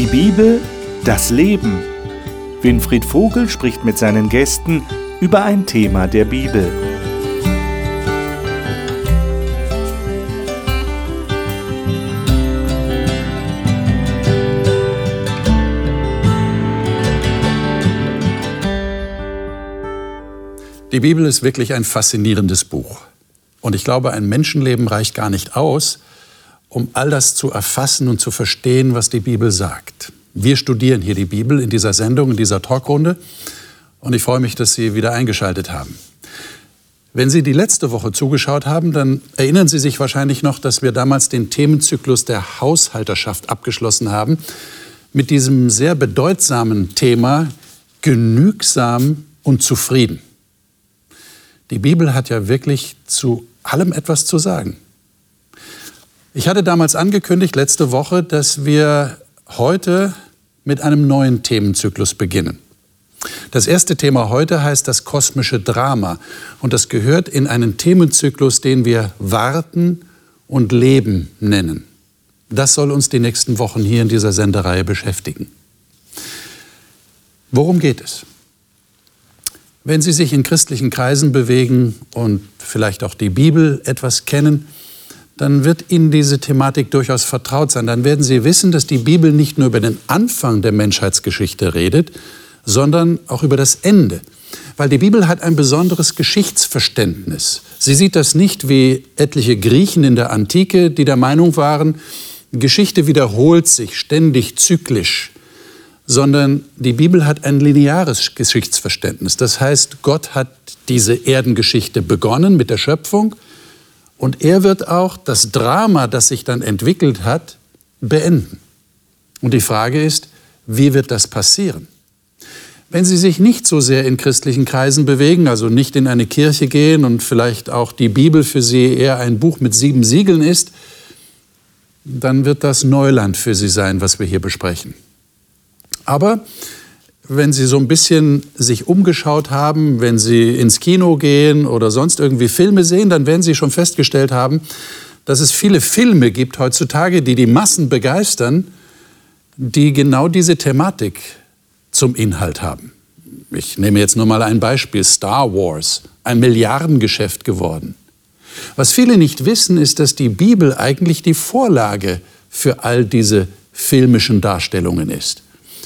Die Bibel, das Leben. Winfried Vogel spricht mit seinen Gästen über ein Thema der Bibel. Die Bibel ist wirklich ein faszinierendes Buch. Und ich glaube, ein Menschenleben reicht gar nicht aus, um all das zu erfassen und zu verstehen, was die Bibel sagt. Wir studieren hier die Bibel in dieser Sendung, in dieser Talkrunde. Und ich freue mich, dass Sie wieder eingeschaltet haben. Wenn Sie die letzte Woche zugeschaut haben, dann erinnern Sie sich wahrscheinlich noch, dass wir damals den Themenzyklus der Haushalterschaft abgeschlossen haben mit diesem sehr bedeutsamen Thema genügsam und zufrieden. Die Bibel hat ja wirklich zu allem etwas zu sagen. Ich hatte damals angekündigt, letzte Woche, dass wir heute mit einem neuen Themenzyklus beginnen. Das erste Thema heute heißt das kosmische Drama und das gehört in einen Themenzyklus, den wir Warten und Leben nennen. Das soll uns die nächsten Wochen hier in dieser Sendereihe beschäftigen. Worum geht es? Wenn Sie sich in christlichen Kreisen bewegen und vielleicht auch die Bibel etwas kennen, dann wird Ihnen diese Thematik durchaus vertraut sein. Dann werden Sie wissen, dass die Bibel nicht nur über den Anfang der Menschheitsgeschichte redet, sondern auch über das Ende. Weil die Bibel hat ein besonderes Geschichtsverständnis. Sie sieht das nicht wie etliche Griechen in der Antike, die der Meinung waren, Geschichte wiederholt sich ständig zyklisch sondern die Bibel hat ein lineares Geschichtsverständnis. Das heißt, Gott hat diese Erdengeschichte begonnen mit der Schöpfung und er wird auch das Drama, das sich dann entwickelt hat, beenden. Und die Frage ist, wie wird das passieren? Wenn Sie sich nicht so sehr in christlichen Kreisen bewegen, also nicht in eine Kirche gehen und vielleicht auch die Bibel für Sie eher ein Buch mit sieben Siegeln ist, dann wird das Neuland für Sie sein, was wir hier besprechen. Aber wenn Sie so ein bisschen sich umgeschaut haben, wenn Sie ins Kino gehen oder sonst irgendwie Filme sehen, dann werden Sie schon festgestellt haben, dass es viele Filme gibt heutzutage, die die Massen begeistern, die genau diese Thematik zum Inhalt haben. Ich nehme jetzt nur mal ein Beispiel, Star Wars, ein Milliardengeschäft geworden. Was viele nicht wissen, ist, dass die Bibel eigentlich die Vorlage für all diese filmischen Darstellungen ist.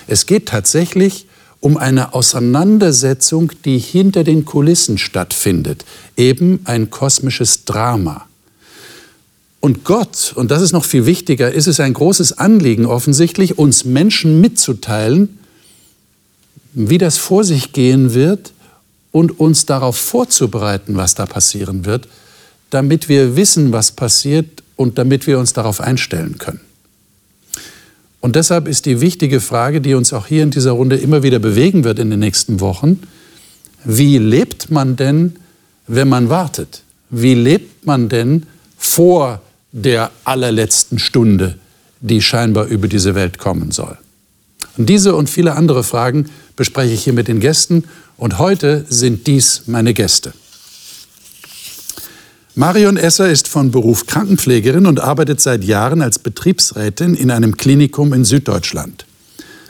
Es geht tatsächlich um eine Auseinandersetzung, die hinter den Kulissen stattfindet, eben ein kosmisches Drama. Und Gott, und das ist noch viel wichtiger, ist es ein großes Anliegen offensichtlich, uns Menschen mitzuteilen, wie das vor sich gehen wird und uns darauf vorzubereiten, was da passieren wird, damit wir wissen, was passiert und damit wir uns darauf einstellen können. Und deshalb ist die wichtige Frage, die uns auch hier in dieser Runde immer wieder bewegen wird in den nächsten Wochen, wie lebt man denn, wenn man wartet? Wie lebt man denn vor der allerletzten Stunde, die scheinbar über diese Welt kommen soll? Und diese und viele andere Fragen bespreche ich hier mit den Gästen und heute sind dies meine Gäste. Marion Esser ist von Beruf Krankenpflegerin und arbeitet seit Jahren als Betriebsrätin in einem Klinikum in Süddeutschland.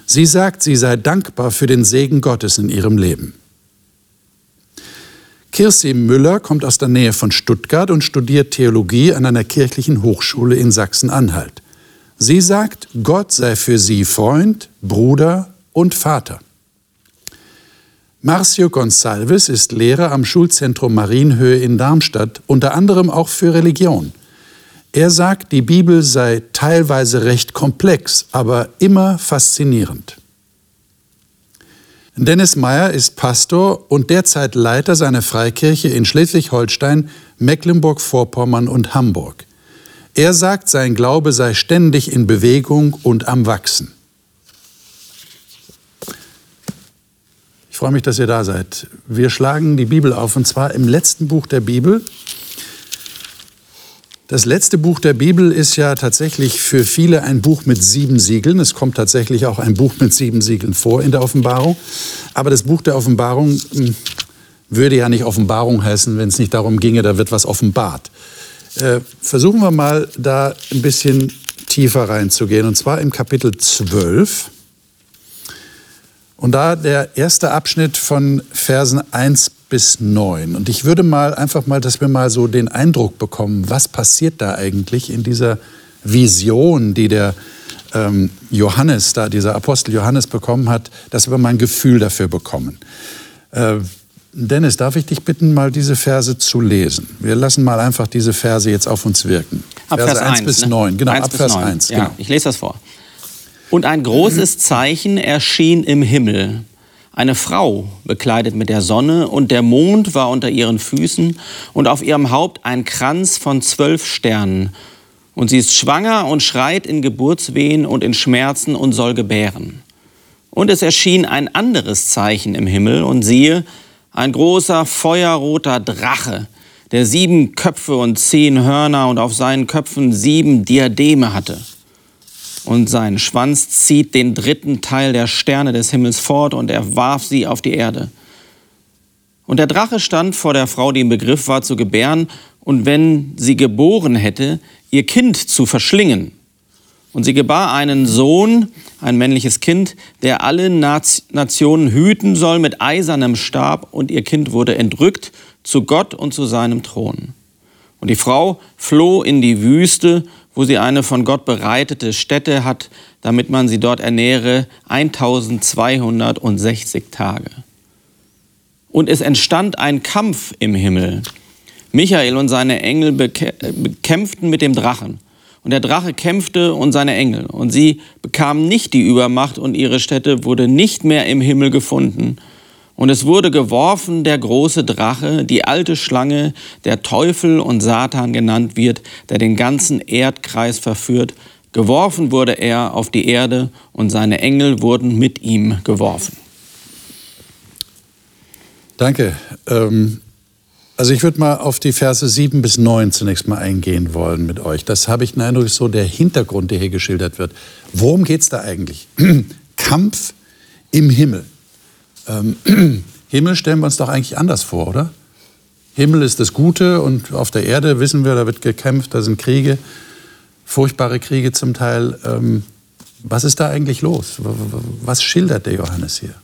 Sie sagt, sie sei dankbar für den Segen Gottes in ihrem Leben. Kirsi Müller kommt aus der Nähe von Stuttgart und studiert Theologie an einer kirchlichen Hochschule in Sachsen-Anhalt. Sie sagt, Gott sei für sie Freund, Bruder und Vater. Marcio Gonçalves ist Lehrer am Schulzentrum Marienhöhe in Darmstadt, unter anderem auch für Religion. Er sagt, die Bibel sei teilweise recht komplex, aber immer faszinierend. Dennis Meyer ist Pastor und derzeit Leiter seiner Freikirche in Schleswig-Holstein, Mecklenburg-Vorpommern und Hamburg. Er sagt, sein Glaube sei ständig in Bewegung und am Wachsen. Ich freue mich, dass ihr da seid. Wir schlagen die Bibel auf und zwar im letzten Buch der Bibel. Das letzte Buch der Bibel ist ja tatsächlich für viele ein Buch mit sieben Siegeln. Es kommt tatsächlich auch ein Buch mit sieben Siegeln vor in der Offenbarung. Aber das Buch der Offenbarung hm, würde ja nicht Offenbarung heißen, wenn es nicht darum ginge, da wird was offenbart. Äh, versuchen wir mal da ein bisschen tiefer reinzugehen, und zwar im Kapitel 12. Und da der erste Abschnitt von Versen 1 bis 9. Und ich würde mal einfach mal, dass wir mal so den Eindruck bekommen, was passiert da eigentlich in dieser Vision, die der ähm, Johannes, da dieser Apostel Johannes bekommen hat, dass wir mal ein Gefühl dafür bekommen. Äh, Dennis, darf ich dich bitten, mal diese Verse zu lesen? Wir lassen mal einfach diese Verse jetzt auf uns wirken. Ab Verse 1, 1 bis ne? 9, genau, 1 ab Vers 9. 1. Genau. Ja, ich lese das vor. Und ein großes Zeichen erschien im Himmel. Eine Frau, bekleidet mit der Sonne, und der Mond war unter ihren Füßen, und auf ihrem Haupt ein Kranz von zwölf Sternen. Und sie ist schwanger und schreit in Geburtswehen und in Schmerzen und soll gebären. Und es erschien ein anderes Zeichen im Himmel, und siehe, ein großer feuerroter Drache, der sieben Köpfe und zehn Hörner und auf seinen Köpfen sieben Diademe hatte. Und sein Schwanz zieht den dritten Teil der Sterne des Himmels fort, und er warf sie auf die Erde. Und der Drache stand vor der Frau, die im Begriff war zu gebären, und wenn sie geboren hätte, ihr Kind zu verschlingen. Und sie gebar einen Sohn, ein männliches Kind, der alle Nationen hüten soll mit eisernem Stab, und ihr Kind wurde entrückt zu Gott und zu seinem Thron. Und die Frau floh in die Wüste, wo sie eine von Gott bereitete Stätte hat, damit man sie dort ernähre, 1260 Tage. Und es entstand ein Kampf im Himmel. Michael und seine Engel bekämpften mit dem Drachen. Und der Drache kämpfte und seine Engel. Und sie bekamen nicht die Übermacht und ihre Stätte wurde nicht mehr im Himmel gefunden. Und es wurde geworfen der große Drache, die alte Schlange, der Teufel und Satan genannt wird, der den ganzen Erdkreis verführt. Geworfen wurde er auf die Erde und seine Engel wurden mit ihm geworfen. Danke. Ähm, also ich würde mal auf die Verse 7 bis 9 zunächst mal eingehen wollen mit euch. Das habe ich den Eindruck, so der Hintergrund, der hier geschildert wird. Worum geht es da eigentlich? Kampf im Himmel. Ähm, Himmel stellen wir uns doch eigentlich anders vor, oder? Himmel ist das Gute und auf der Erde wissen wir, da wird gekämpft, da sind Kriege, furchtbare Kriege zum Teil. Ähm, was ist da eigentlich los? Was schildert der Johannes hier?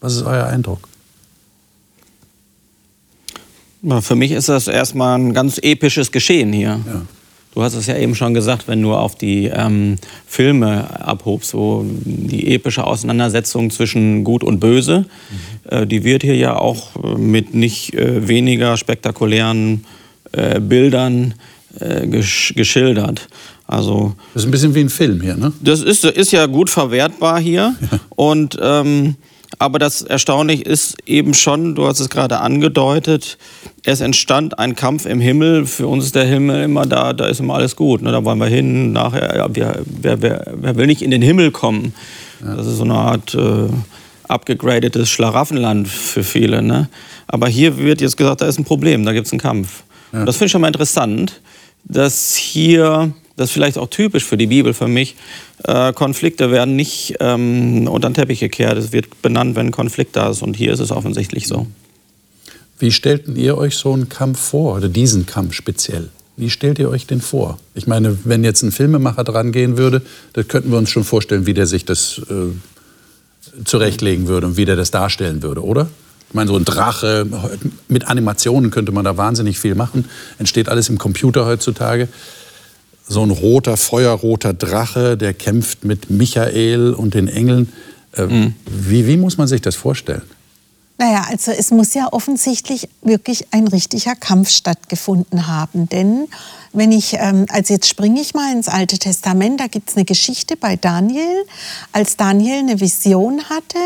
Was ist euer Eindruck? Für mich ist das erstmal ein ganz episches Geschehen hier. Ja. Du hast es ja eben schon gesagt, wenn du auf die ähm, Filme abhobst, so die epische Auseinandersetzung zwischen Gut und Böse, mhm. äh, die wird hier ja auch äh, mit nicht äh, weniger spektakulären äh, Bildern äh, gesch geschildert. Also, das ist ein bisschen wie ein Film hier, ne? Das ist, ist ja gut verwertbar hier. Ja. Und ähm, aber das Erstaunliche ist eben schon, du hast es gerade angedeutet, es entstand ein Kampf im Himmel. Für uns ist der Himmel immer da, da ist immer alles gut. Ne? Da wollen wir hin, nachher, ja, wer, wer, wer, wer, will nicht in den Himmel kommen? Das ist so eine Art äh, abgegradetes Schlaraffenland für viele. Ne? Aber hier wird jetzt gesagt, da ist ein Problem, da gibt es einen Kampf. Ja. Das finde ich schon mal interessant, dass hier das ist vielleicht auch typisch für die Bibel für mich, äh, Konflikte werden nicht ähm, unter den Teppich gekehrt. Es wird benannt, wenn ein Konflikt da ist. Und hier ist es offensichtlich so. Wie stellten ihr euch so einen Kampf vor, oder diesen Kampf speziell? Wie stellt ihr euch den vor? Ich meine, wenn jetzt ein Filmemacher dran gehen würde, dann könnten wir uns schon vorstellen, wie der sich das äh, zurechtlegen würde und wie der das darstellen würde, oder? Ich meine, so ein Drache, mit Animationen könnte man da wahnsinnig viel machen. Entsteht alles im Computer heutzutage so ein roter, feuerroter Drache, der kämpft mit Michael und den Engeln. Äh, mhm. wie, wie muss man sich das vorstellen? Naja, also es muss ja offensichtlich wirklich ein richtiger Kampf stattgefunden haben. Denn wenn ich, ähm, also jetzt springe ich mal ins Alte Testament, da gibt es eine Geschichte bei Daniel, als Daniel eine Vision hatte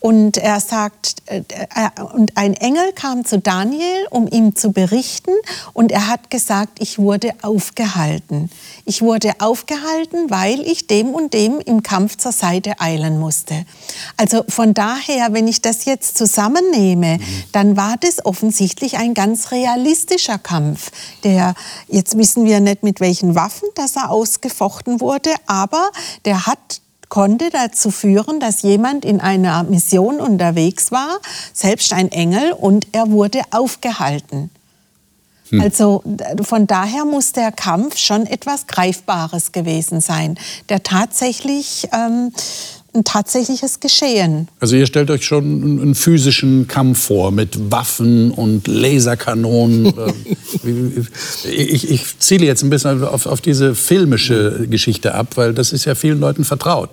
und er sagt, äh, äh, und ein Engel kam zu Daniel, um ihm zu berichten. Und er hat gesagt, ich wurde aufgehalten. Ich wurde aufgehalten, weil ich dem und dem im Kampf zur Seite eilen musste. Also von daher, wenn ich das jetzt zusammennehme, dann war das offensichtlich ein ganz realistischer Kampf. Der, jetzt wissen wir nicht, mit welchen Waffen das er ausgefochten wurde, aber der hat konnte dazu führen, dass jemand in einer Mission unterwegs war, selbst ein Engel, und er wurde aufgehalten. Hm. Also von daher muss der Kampf schon etwas Greifbares gewesen sein, der tatsächlich ähm, ein tatsächliches Geschehen. Also ihr stellt euch schon einen physischen Kampf vor mit Waffen und Laserkanonen. ich, ich, ziele jetzt ein bisschen auf, auf diese filmische Geschichte ab, weil das ist ja vielen Leuten vertraut.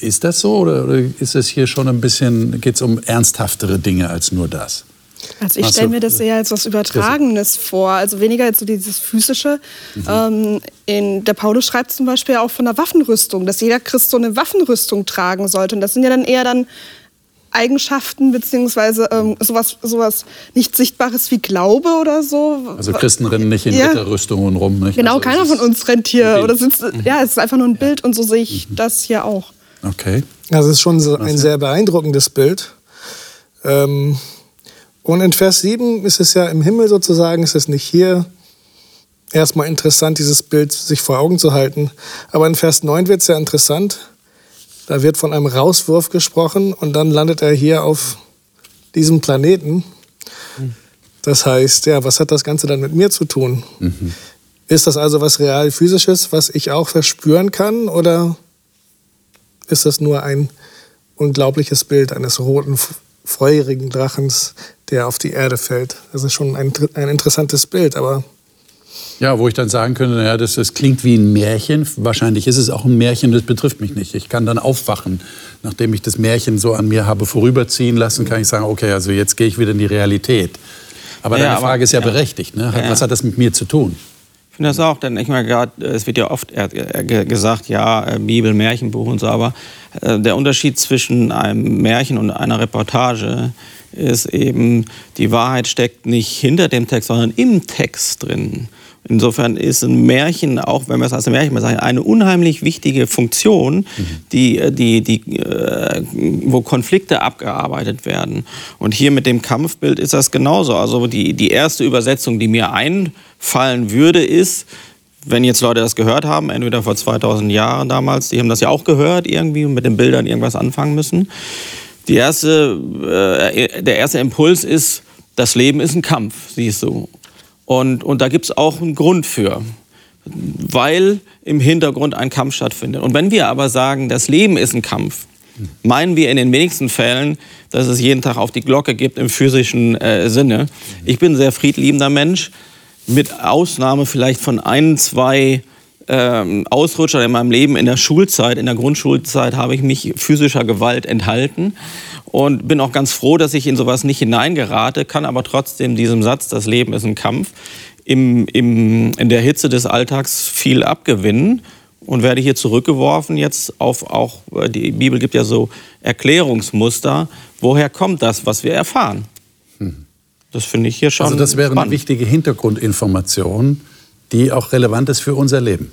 Ist das so oder ist es hier schon ein bisschen, geht es um ernsthaftere Dinge als nur das? Also ich stelle mir das eher als was Übertragenes vor, also weniger als so dieses physische. Mhm. Ähm, in, der Paulus schreibt zum Beispiel auch von der Waffenrüstung, dass jeder Christ so eine Waffenrüstung tragen sollte. Und das sind ja dann eher dann Eigenschaften beziehungsweise ähm, sowas, sowas nicht Sichtbares wie Glaube oder so. Also Christen rennen nicht in ja. Ritterrüstungen rum. Nicht? Genau, also keiner von uns rennt hier oder sitzt. Ja, es ist einfach nur ein Bild und so sehe ich mhm. das hier auch. Okay. Also es ist schon so ein sehr beeindruckendes Bild. Ähm, und in Vers 7 ist es ja im Himmel sozusagen, ist es nicht hier. Erstmal interessant, dieses Bild sich vor Augen zu halten. Aber in Vers 9 wird es ja interessant. Da wird von einem Rauswurf gesprochen und dann landet er hier auf diesem Planeten. Das heißt, ja, was hat das Ganze dann mit mir zu tun? Mhm. Ist das also was real physisches, was ich auch verspüren kann? Oder ist das nur ein unglaubliches Bild eines roten, feurigen Drachens, der auf die Erde fällt. Das ist schon ein, ein interessantes Bild, aber ja, wo ich dann sagen könnte, naja, das, das klingt wie ein Märchen. Wahrscheinlich ist es auch ein Märchen, das betrifft mich nicht. Ich kann dann aufwachen. Nachdem ich das Märchen so an mir habe vorüberziehen lassen, kann ich sagen, okay, also jetzt gehe ich wieder in die Realität. Aber ja, deine Frage ist ja, ja. berechtigt. Ne? Ja. Was hat das mit mir zu tun? Ich finde das auch, denn ich meine, gerade, es wird ja oft gesagt, ja, äh, Bibel, Märchenbuch und so, aber äh, der Unterschied zwischen einem Märchen und einer Reportage ist eben, die Wahrheit steckt nicht hinter dem Text, sondern im Text drin. Insofern ist ein Märchen, auch wenn wir es als ein Märchen bezeichnen, eine unheimlich wichtige Funktion, mhm. die, die, die, äh, wo Konflikte abgearbeitet werden. Und hier mit dem Kampfbild ist das genauso. Also die, die erste Übersetzung, die mir einfallen würde, ist, wenn jetzt Leute das gehört haben, entweder vor 2000 Jahren damals, die haben das ja auch gehört irgendwie und mit den Bildern irgendwas anfangen müssen. Die erste, äh, der erste Impuls ist, das Leben ist ein Kampf, siehst du. Und, und da gibt es auch einen Grund für, weil im Hintergrund ein Kampf stattfindet. Und wenn wir aber sagen, das Leben ist ein Kampf, meinen wir in den wenigsten Fällen, dass es jeden Tag auf die Glocke gibt im physischen äh, Sinne. Ich bin ein sehr friedliebender Mensch, mit Ausnahme vielleicht von ein, zwei ähm, Ausrutscher in meinem Leben in der Schulzeit, in der Grundschulzeit habe ich mich physischer Gewalt enthalten und bin auch ganz froh, dass ich in sowas nicht hineingerate, kann aber trotzdem diesem Satz, das Leben ist ein Kampf, im, im, in der Hitze des Alltags viel abgewinnen und werde hier zurückgeworfen jetzt auf auch, äh, die Bibel gibt ja so Erklärungsmuster, woher kommt das, was wir erfahren? Hm. Das finde ich hier schon Also das wäre spannend. eine wichtige Hintergrundinformation, die auch relevant ist für unser Leben.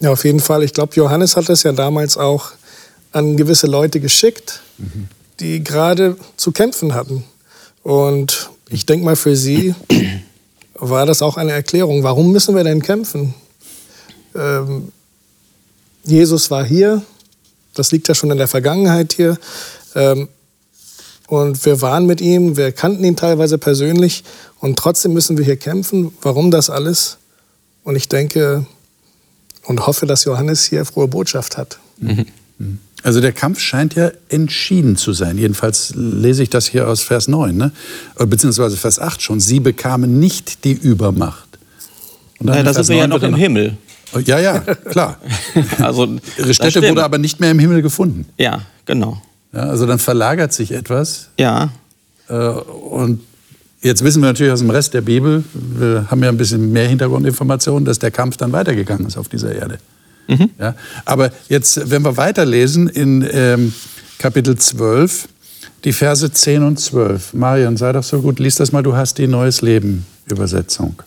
Ja, auf jeden Fall. Ich glaube, Johannes hat das ja damals auch an gewisse Leute geschickt, mhm. die gerade zu kämpfen hatten. Und ich denke mal, für sie war das auch eine Erklärung. Warum müssen wir denn kämpfen? Ähm, Jesus war hier, das liegt ja schon in der Vergangenheit hier. Ähm, und wir waren mit ihm, wir kannten ihn teilweise persönlich und trotzdem müssen wir hier kämpfen. Warum das alles? Und ich denke und hoffe, dass Johannes hier frohe Botschaft hat. Mhm. Also der Kampf scheint ja entschieden zu sein. Jedenfalls lese ich das hier aus Vers 9, ne? Äh, beziehungsweise Vers 8 schon. Sie bekamen nicht die Übermacht. Und dann ja, da sind wir ja noch im Himmel. Oh, ja, ja, klar. also, Ihre Stätte wurde aber nicht mehr im Himmel gefunden. Ja, genau. Ja, also dann verlagert sich etwas. Ja. Äh, und jetzt wissen wir natürlich aus dem Rest der Bibel, wir haben ja ein bisschen mehr Hintergrundinformationen, dass der Kampf dann weitergegangen ist auf dieser Erde. Mhm. Ja, aber jetzt, wenn wir weiterlesen in ähm, Kapitel 12, die Verse 10 und 12. Marion, sei doch so gut, lies das mal, du hast die Neues Leben Übersetzung.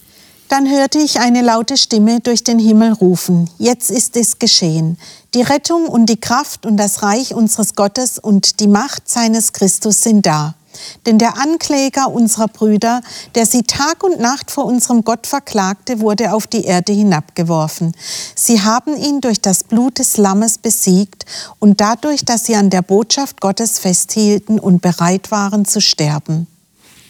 Dann hörte ich eine laute Stimme durch den Himmel rufen, jetzt ist es geschehen. Die Rettung und die Kraft und das Reich unseres Gottes und die Macht seines Christus sind da. Denn der Ankläger unserer Brüder, der sie Tag und Nacht vor unserem Gott verklagte, wurde auf die Erde hinabgeworfen. Sie haben ihn durch das Blut des Lammes besiegt und dadurch, dass sie an der Botschaft Gottes festhielten und bereit waren zu sterben.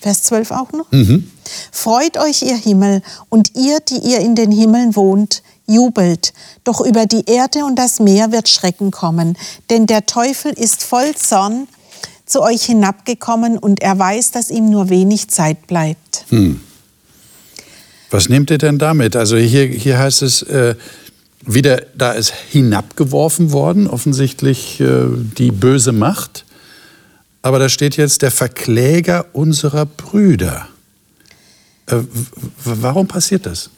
Vers 12 auch noch. Mhm. Freut euch, ihr Himmel, und ihr, die ihr in den Himmeln wohnt, jubelt. Doch über die Erde und das Meer wird Schrecken kommen, denn der Teufel ist voll Zorn zu euch hinabgekommen und er weiß, dass ihm nur wenig Zeit bleibt. Hm. Was nehmt ihr denn damit? Also hier, hier heißt es, äh, wieder, da ist hinabgeworfen worden, offensichtlich äh, die böse Macht. Aber da steht jetzt der Verkläger unserer Brüder. Äh, warum passiert das?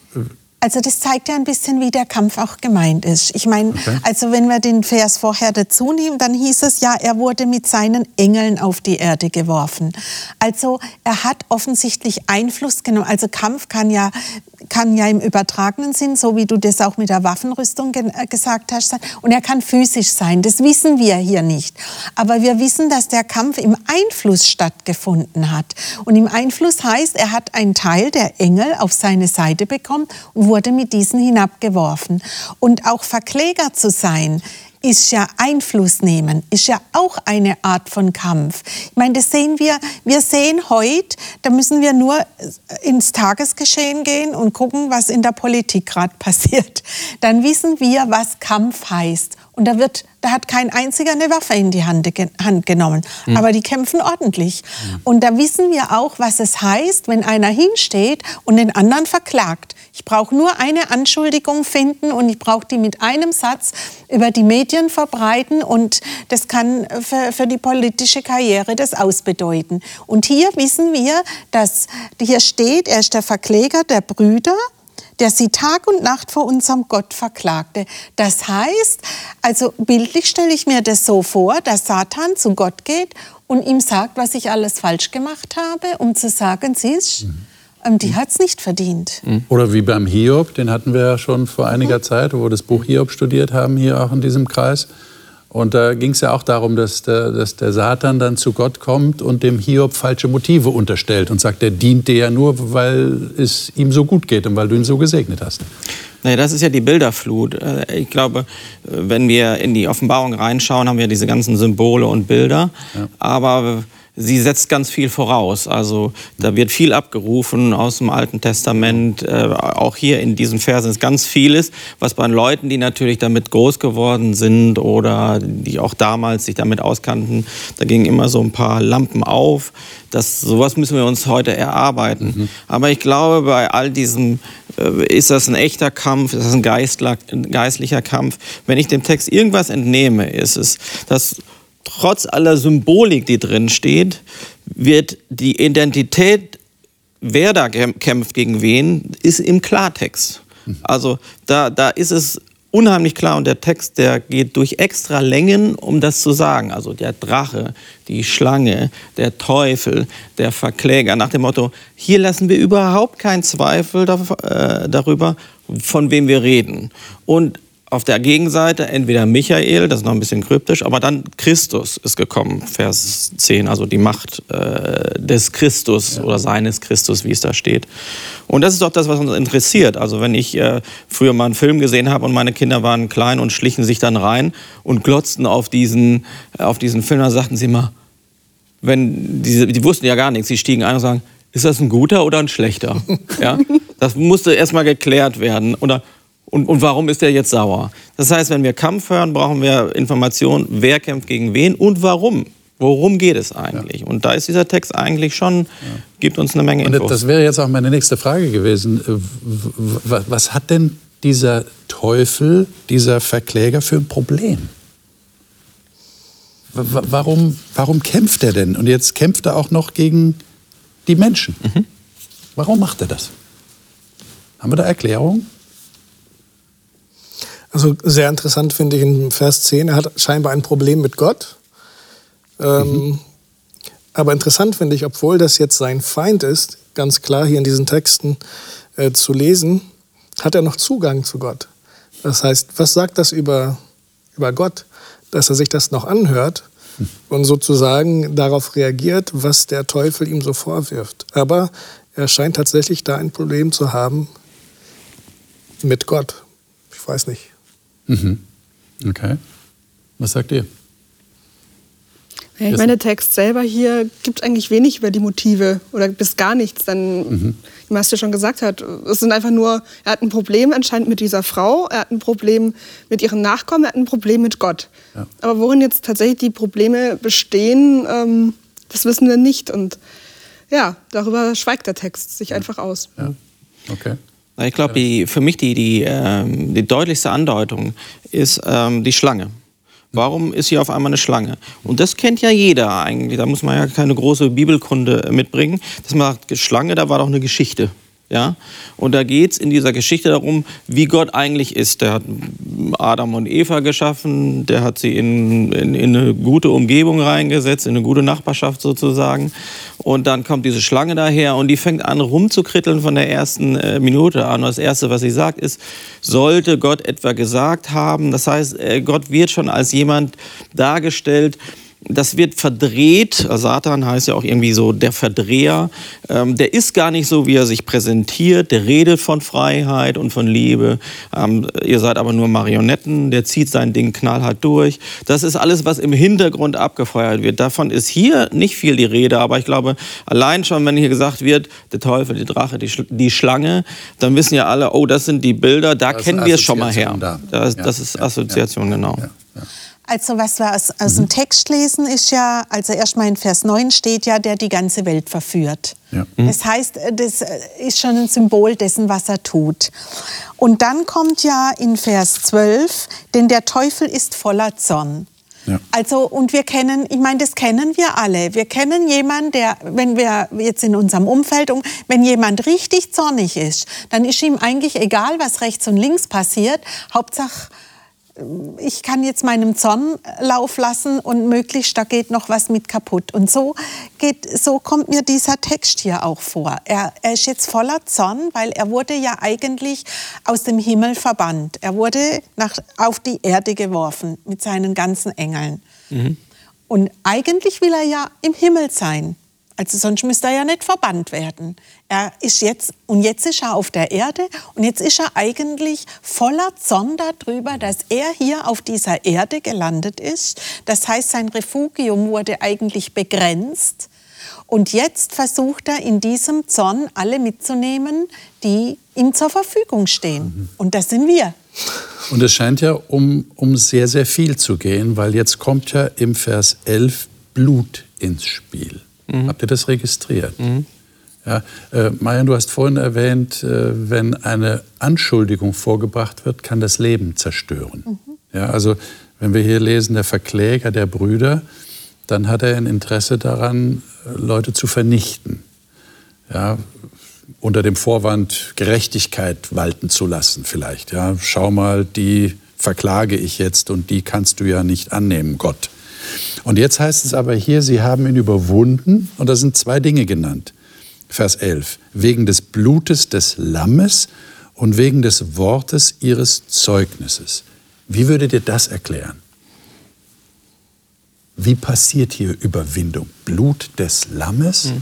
Also das zeigt ja ein bisschen, wie der Kampf auch gemeint ist. Ich meine, okay. also wenn wir den Vers vorher dazu nehmen, dann hieß es ja, er wurde mit seinen Engeln auf die Erde geworfen. Also er hat offensichtlich Einfluss genommen. Also Kampf kann ja kann ja im übertragenen Sinn, so wie du das auch mit der Waffenrüstung äh, gesagt hast, sein. Und er kann physisch sein. Das wissen wir hier nicht. Aber wir wissen, dass der Kampf im Einfluss stattgefunden hat. Und im Einfluss heißt, er hat einen Teil der Engel auf seine Seite bekommen und wurde mit diesen hinabgeworfen. Und auch Verkläger zu sein, ist ja Einfluss nehmen, ist ja auch eine Art von Kampf. Ich meine, das sehen wir, wir sehen heute, da müssen wir nur ins Tagesgeschehen gehen und gucken, was in der Politik gerade passiert. Dann wissen wir, was Kampf heißt. Und da wird, da hat kein einziger eine Waffe in die Hand, Hand genommen. Mhm. Aber die kämpfen ordentlich. Mhm. Und da wissen wir auch, was es heißt, wenn einer hinsteht und den anderen verklagt. Ich brauche nur eine Anschuldigung finden und ich brauche die mit einem Satz über die Medien verbreiten und das kann für, für die politische Karriere das ausbedeuten. Und hier wissen wir, dass hier steht, er ist der Verkläger der Brüder der sie Tag und Nacht vor unserem Gott verklagte. Das heißt, also bildlich stelle ich mir das so vor, dass Satan zu Gott geht und ihm sagt, was ich alles falsch gemacht habe, um zu sagen, siehst, mhm. Ähm, die hat es nicht verdient. Mhm. Oder wie beim Hiob, den hatten wir ja schon vor einiger mhm. Zeit, wo wir das Buch Hiob studiert haben, hier auch in diesem Kreis. Und da ging es ja auch darum, dass der, dass der, Satan dann zu Gott kommt und dem Hiob falsche Motive unterstellt und sagt, er dient dir ja nur, weil es ihm so gut geht und weil du ihn so gesegnet hast. Naja, das ist ja die Bilderflut. Äh, ich glaube, wenn wir in die Offenbarung reinschauen, haben wir diese ganzen Symbole und Bilder. Ja. Aber sie setzt ganz viel voraus. Also da wird viel abgerufen aus dem Alten Testament. Äh, auch hier in diesen Versen ist ganz vieles, was bei Leuten, die natürlich damit groß geworden sind oder die auch damals sich damit auskannten, da gingen immer so ein paar Lampen auf. Das, sowas müssen wir uns heute erarbeiten. Mhm. Aber ich glaube, bei all diesem äh, ist das ein echter Kampf, ist das ein, geistlicher Kampf. Wenn ich dem Text irgendwas entnehme, ist es, dass trotz aller Symbolik, die drin steht, wird die Identität, wer da kämpft gegen wen, ist im Klartext. Also da, da ist es unheimlich klar und der Text, der geht durch extra Längen, um das zu sagen. Also der Drache, die Schlange, der Teufel, der Verkläger, nach dem Motto, hier lassen wir überhaupt keinen Zweifel äh, darüber, von wem wir reden. Und auf der Gegenseite entweder Michael, das ist noch ein bisschen kryptisch, aber dann Christus ist gekommen, Vers 10, also die Macht äh, des Christus ja. oder seines Christus, wie es da steht. Und das ist doch das, was uns interessiert. Also wenn ich äh, früher mal einen Film gesehen habe und meine Kinder waren klein und schlichen sich dann rein und glotzten auf diesen, äh, auf diesen Film, dann sagten sie immer, wenn die, die wussten ja gar nichts, sie stiegen ein und sagen, ist das ein guter oder ein schlechter? ja? Das musste erstmal geklärt werden. Oder und, und warum ist er jetzt sauer? Das heißt, wenn wir Kampf hören, brauchen wir Informationen, wer kämpft gegen wen und warum. Worum geht es eigentlich? Ja. Und da ist dieser Text eigentlich schon, ja. gibt uns eine Menge Infos. Und das wäre jetzt auch meine nächste Frage gewesen. Äh, was hat denn dieser Teufel, dieser Verkläger für ein Problem? Warum, warum kämpft er denn? Und jetzt kämpft er auch noch gegen die Menschen. Mhm. Warum macht er das? Haben wir da Erklärung? Also sehr interessant finde ich in Vers 10, er hat scheinbar ein Problem mit Gott. Ähm, mhm. Aber interessant finde ich, obwohl das jetzt sein Feind ist, ganz klar hier in diesen Texten äh, zu lesen, hat er noch Zugang zu Gott. Das heißt, was sagt das über, über Gott, dass er sich das noch anhört mhm. und sozusagen darauf reagiert, was der Teufel ihm so vorwirft. Aber er scheint tatsächlich da ein Problem zu haben mit Gott. Ich weiß nicht. Mhm. Okay. Was sagt ihr? Ja, ich meine, der Text selber hier gibt eigentlich wenig über die Motive oder bis gar nichts. Dann, mhm. wie Master schon gesagt hat, es sind einfach nur, er hat ein Problem anscheinend mit dieser Frau, er hat ein Problem mit ihren Nachkommen, er hat ein Problem mit Gott. Ja. Aber worin jetzt tatsächlich die Probleme bestehen, ähm, das wissen wir nicht. Und ja, darüber schweigt der Text sich ja. einfach aus. Ja. Okay. Ich glaube, für mich die, die, ähm, die deutlichste Andeutung ist ähm, die Schlange. Warum ist hier auf einmal eine Schlange? Und das kennt ja jeder eigentlich. Da muss man ja keine große Bibelkunde mitbringen. Das macht Schlange, da war doch eine Geschichte. Ja? Und da geht es in dieser Geschichte darum, wie Gott eigentlich ist. Der hat Adam und Eva geschaffen, der hat sie in, in, in, eine gute Umgebung reingesetzt, in eine gute Nachbarschaft sozusagen. Und dann kommt diese Schlange daher und die fängt an rumzukritteln von der ersten äh, Minute an. Und das Erste, was sie sagt, ist, sollte Gott etwa gesagt haben. Das heißt, äh, Gott wird schon als jemand dargestellt, das wird verdreht. Satan heißt ja auch irgendwie so der Verdreher. Ähm, der ist gar nicht so, wie er sich präsentiert. Der redet von Freiheit und von Liebe. Ähm, ihr seid aber nur Marionetten. Der zieht sein Ding knallhart durch. Das ist alles, was im Hintergrund abgefeuert wird. Davon ist hier nicht viel die Rede. Aber ich glaube, allein schon, wenn hier gesagt wird, der Teufel, die Drache, die, Sch die Schlange, dann wissen ja alle, oh, das sind die Bilder. Da das kennen wir es schon mal her. Da. Das, ja, das ist Assoziation, ja, genau. Ja, also was wir aus, aus mhm. dem Text lesen, ist ja, also erstmal in Vers 9 steht ja, der die ganze Welt verführt. Ja. Mhm. Das heißt, das ist schon ein Symbol dessen, was er tut. Und dann kommt ja in Vers 12, denn der Teufel ist voller Zorn. Ja. Also, und wir kennen, ich meine, das kennen wir alle. Wir kennen jemanden, der, wenn wir jetzt in unserem Umfeld, wenn jemand richtig zornig ist, dann ist ihm eigentlich egal, was rechts und links passiert. Hauptsache, ich kann jetzt meinem Zorn Lauf lassen und möglichst da geht noch was mit kaputt. Und so, geht, so kommt mir dieser Text hier auch vor. Er, er ist jetzt voller Zorn, weil er wurde ja eigentlich aus dem Himmel verbannt. Er wurde nach, auf die Erde geworfen mit seinen ganzen Engeln. Mhm. Und eigentlich will er ja im Himmel sein. Also sonst müsste er ja nicht verbannt werden. Er ist jetzt, und jetzt ist er auf der Erde und jetzt ist er eigentlich voller Zorn darüber, dass er hier auf dieser Erde gelandet ist. Das heißt, sein Refugium wurde eigentlich begrenzt. Und jetzt versucht er in diesem Zorn alle mitzunehmen, die ihm zur Verfügung stehen. Mhm. Und das sind wir. Und es scheint ja um, um sehr, sehr viel zu gehen, weil jetzt kommt ja im Vers 11 Blut ins Spiel. Mhm. Habt ihr das registriert? Mhm. Ja, äh, Marian, du hast vorhin erwähnt, äh, wenn eine Anschuldigung vorgebracht wird, kann das Leben zerstören. Mhm. Ja, also wenn wir hier lesen, der Verkläger der Brüder, dann hat er ein Interesse daran, Leute zu vernichten. Ja, unter dem Vorwand, Gerechtigkeit walten zu lassen vielleicht. Ja, schau mal, die verklage ich jetzt und die kannst du ja nicht annehmen, Gott. Und jetzt heißt es aber hier, sie haben ihn überwunden und da sind zwei Dinge genannt. Vers 11, wegen des Blutes des Lammes und wegen des Wortes ihres Zeugnisses. Wie würdet ihr das erklären? Wie passiert hier Überwindung? Blut des Lammes?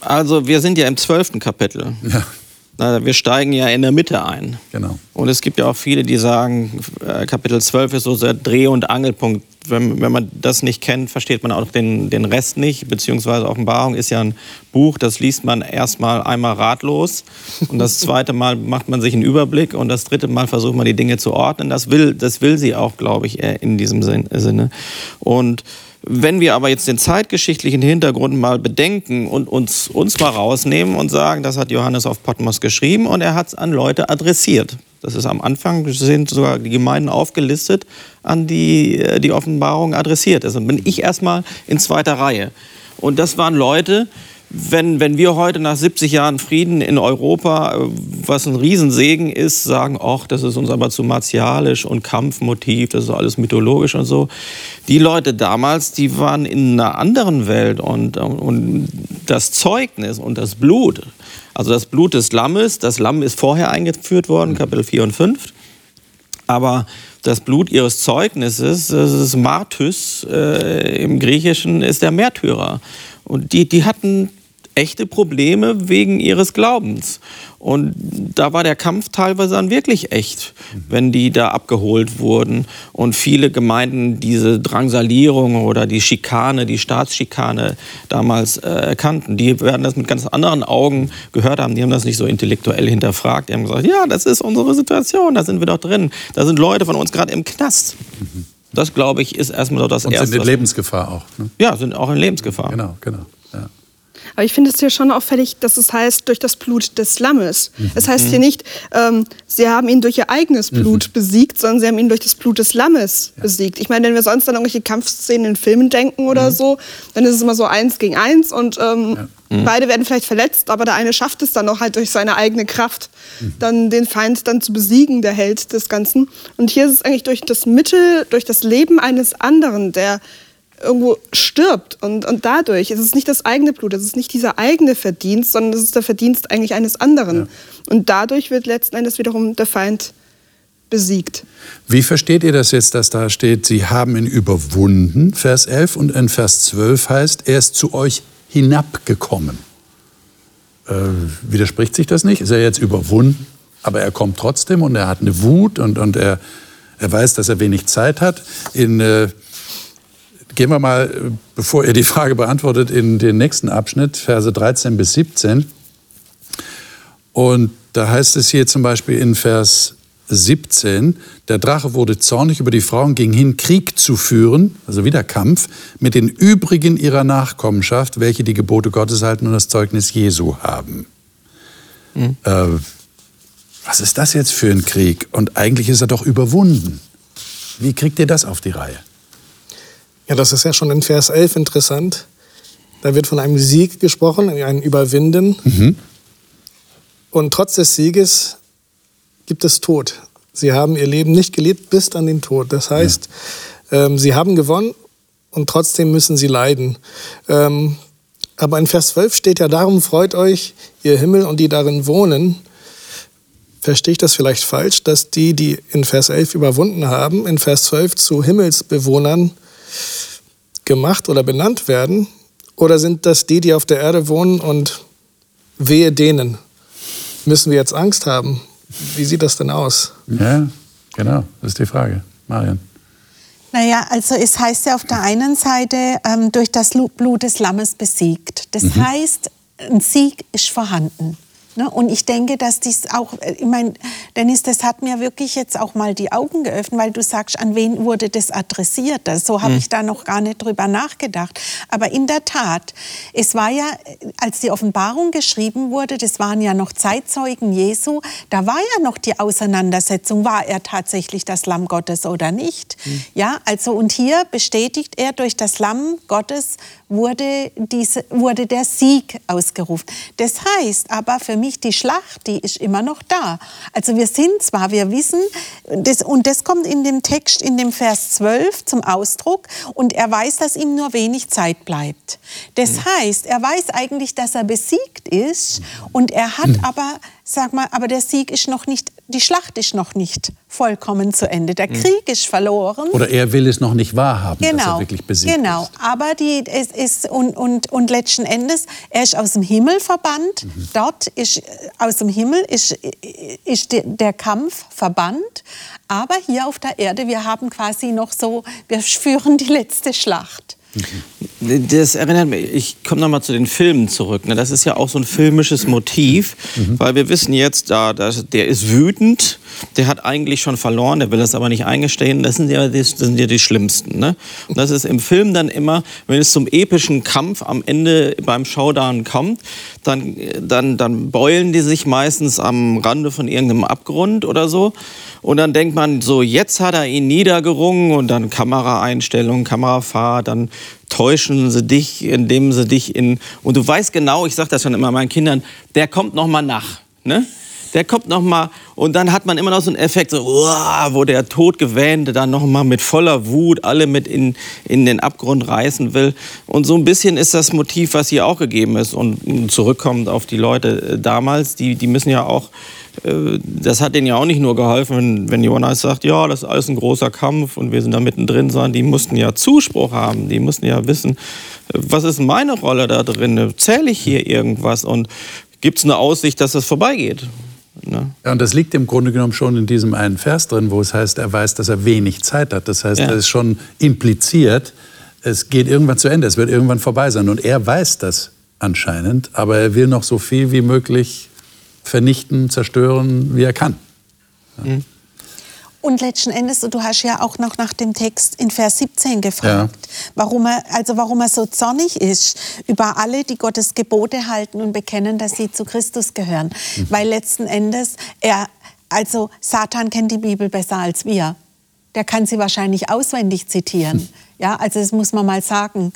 Also wir sind ja im zwölften Kapitel. Ja wir steigen ja in der Mitte ein. Genau. Und es gibt ja auch viele, die sagen, äh, Kapitel 12 ist so der Dreh- und Angelpunkt. Wenn, wenn man das nicht kennt, versteht man auch den, den Rest nicht. Beziehungsweise Offenbarung ist ja ein Buch, das liest man erstmal einmal ratlos. Und das zweite Mal macht man sich einen Überblick. Und das dritte Mal versucht man die Dinge zu ordnen. Das will, das will sie auch, glaube ich, in diesem Sinne. Und wenn wir aber jetzt den zeitgeschichtlichen Hintergrund mal bedenken und uns, uns mal rausnehmen und sagen, das hat Johannes auf Patmos geschrieben und er hat es an Leute adressiert. Das ist am Anfang, sind sogar die Gemeinden aufgelistet, an die äh, die Offenbarung adressiert ist. Und bin ich erstmal in zweiter Reihe. Und das waren Leute, wenn, wenn wir heute nach 70 Jahren Frieden in Europa, äh, was ein Riesensegen ist, sagen, ach, das ist uns aber zu martialisch und Kampfmotiv, das ist alles mythologisch und so. Die Leute damals, die waren in einer anderen Welt und, und das Zeugnis und das Blut, also das Blut des Lammes, das Lamm ist vorher eingeführt worden, Kapitel 4 und 5, aber das Blut ihres Zeugnisses, das ist Martys, äh, im Griechischen ist der Märtyrer. Und die, die hatten echte Probleme wegen ihres Glaubens. Und da war der Kampf teilweise dann wirklich echt, wenn die da abgeholt wurden. Und viele Gemeinden diese Drangsalierung oder die Schikane, die Staatsschikane damals äh, erkannten. Die werden das mit ganz anderen Augen gehört haben. Die haben das nicht so intellektuell hinterfragt. Die haben gesagt, ja, das ist unsere Situation, da sind wir doch drin. Da sind Leute von uns gerade im Knast. Das, glaube ich, ist erstmal so das Und Erste. sind in Lebensgefahr auch. Ne? Ja, sind auch in Lebensgefahr. Genau, genau. Aber ich finde es hier schon auffällig, dass es heißt, durch das Blut des Lammes. Mhm. Es heißt hier nicht, ähm, sie haben ihn durch ihr eigenes mhm. Blut mhm. besiegt, sondern sie haben ihn durch das Blut des Lammes ja. besiegt. Ich meine, wenn wir sonst an irgendwelche Kampfszenen in Filmen denken oder mhm. so, dann ist es immer so eins gegen eins und ähm, ja. Mhm. beide werden vielleicht verletzt, aber der eine schafft es dann noch halt durch seine eigene Kraft, mhm. dann den Feind dann zu besiegen, der Held des Ganzen. Und hier ist es eigentlich durch das Mittel, durch das Leben eines anderen, der irgendwo stirbt. Und, und dadurch ist es nicht das eigene Blut, es ist nicht dieser eigene Verdienst, sondern es ist der Verdienst eigentlich eines anderen. Ja. Und dadurch wird letzten Endes wiederum der Feind besiegt. Wie versteht ihr das jetzt, dass da steht, sie haben ihn überwunden, Vers 11, und in Vers 12 heißt, er ist zu euch hinabgekommen. Äh, widerspricht sich das nicht? Ist er jetzt überwunden, aber er kommt trotzdem und er hat eine Wut und, und er, er weiß, dass er wenig Zeit hat. In äh, Gehen wir mal, bevor ihr die Frage beantwortet, in den nächsten Abschnitt, Verse 13 bis 17. Und da heißt es hier zum Beispiel in Vers 17, der Drache wurde zornig über die Frauen, ging hin, Krieg zu führen, also wieder Kampf, mit den übrigen ihrer Nachkommenschaft, welche die Gebote Gottes halten und das Zeugnis Jesu haben. Mhm. Äh, was ist das jetzt für ein Krieg? Und eigentlich ist er doch überwunden. Wie kriegt ihr das auf die Reihe? Ja, das ist ja schon in Vers 11 interessant. Da wird von einem Sieg gesprochen, einem Überwinden. Mhm. Und trotz des Sieges gibt es Tod. Sie haben ihr Leben nicht gelebt bis an den Tod. Das heißt, ja. ähm, sie haben gewonnen und trotzdem müssen sie leiden. Ähm, aber in Vers 12 steht ja, darum freut euch ihr Himmel und die darin wohnen. Verstehe ich das vielleicht falsch, dass die, die in Vers 11 überwunden haben, in Vers 12 zu Himmelsbewohnern gemacht oder benannt werden? Oder sind das die, die auf der Erde wohnen und wehe denen? Müssen wir jetzt Angst haben? Wie sieht das denn aus? Ja, genau, das ist die Frage. Marian. Naja, also es heißt ja auf der einen Seite ähm, durch das Blut des Lammes besiegt. Das mhm. heißt, ein Sieg ist vorhanden. Ne? Und ich denke, dass dies auch, äh, ich meine, Dennis, das hat mir wirklich jetzt auch mal die Augen geöffnet, weil du sagst, an wen wurde das adressiert? So habe mhm. ich da noch gar nicht drüber nachgedacht. Aber in der Tat, es war ja, als die Offenbarung geschrieben wurde, das waren ja noch Zeitzeugen Jesu, da war ja noch die Auseinandersetzung, war er tatsächlich das Lamm Gottes oder nicht? Mhm. Ja, also und hier bestätigt er durch das Lamm Gottes wurde, diese, wurde der Sieg ausgerufen. Das heißt aber für mich, die Schlacht, die ist immer noch da. Also wir sind zwar, wir wissen, das, und das kommt in dem Text, in dem Vers 12 zum Ausdruck, und er weiß, dass ihm nur wenig Zeit bleibt. Das mhm. heißt, er weiß eigentlich, dass er besiegt ist, und er hat mhm. aber sag mal, aber der Sieg ist noch nicht, die Schlacht ist noch nicht vollkommen zu Ende. Der hm. Krieg ist verloren. Oder er will es noch nicht wahrhaben, genau, dass er wirklich besiegt genau. ist. Genau, aber die, es ist, und, und, und letzten Endes, er ist aus dem Himmel verbannt. Mhm. Dort ist, aus dem Himmel ist, ist der Kampf verbannt. Aber hier auf der Erde, wir haben quasi noch so, wir führen die letzte Schlacht. Das erinnert mich, ich komme nochmal zu den Filmen zurück. Ne? Das ist ja auch so ein filmisches Motiv, mhm. weil wir wissen jetzt, da, der ist wütend, der hat eigentlich schon verloren, der will das aber nicht eingestehen. Das sind ja die, das sind ja die Schlimmsten. Ne? Und das ist im Film dann immer, wenn es zum epischen Kampf am Ende beim Showdown kommt, dann, dann, dann beulen die sich meistens am Rande von irgendeinem Abgrund oder so. Und dann denkt man so, jetzt hat er ihn niedergerungen und dann Kameraeinstellung, Kamerafahrt, dann täuschen sie dich, indem sie dich in... Und du weißt genau, ich sage das schon immer meinen Kindern, der kommt noch mal nach. Ne? der kommt noch mal und dann hat man immer noch so einen Effekt, so, wo der Todgewähnte dann noch mal mit voller Wut alle mit in, in den Abgrund reißen will. Und so ein bisschen ist das Motiv, was hier auch gegeben ist. Und zurückkommend auf die Leute äh, damals, die, die müssen ja auch das hat denen ja auch nicht nur geholfen, wenn, Jonas sagt, ja, das ist alles ein großer Kampf und wir sind da mittendrin, sondern die mussten ja Zuspruch haben, die mussten ja wissen, was ist meine Rolle da drin? Zähle ich hier irgendwas und gibt es eine Aussicht, dass das vorbeigeht? Ne? Ja, und das liegt im Grunde genommen schon in diesem einen Vers drin, wo es heißt, er weiß, dass er wenig Zeit hat. Das heißt, ja. das ist schon impliziert, es geht irgendwann zu Ende, es wird irgendwann vorbei sein. Und er weiß das anscheinend, aber er will noch so viel wie möglich vernichten, zerstören, wie er kann. Ja. Mhm. Und letzten Endes, du hast ja auch noch nach dem Text in Vers 17 gefragt, ja. warum, er, also warum er so zornig ist über alle, die Gottes Gebote halten und bekennen, dass sie zu Christus gehören. Mhm. Weil letzten Endes, er, also Satan kennt die Bibel besser als wir. Der kann sie wahrscheinlich auswendig zitieren. Ja, also das muss man mal sagen.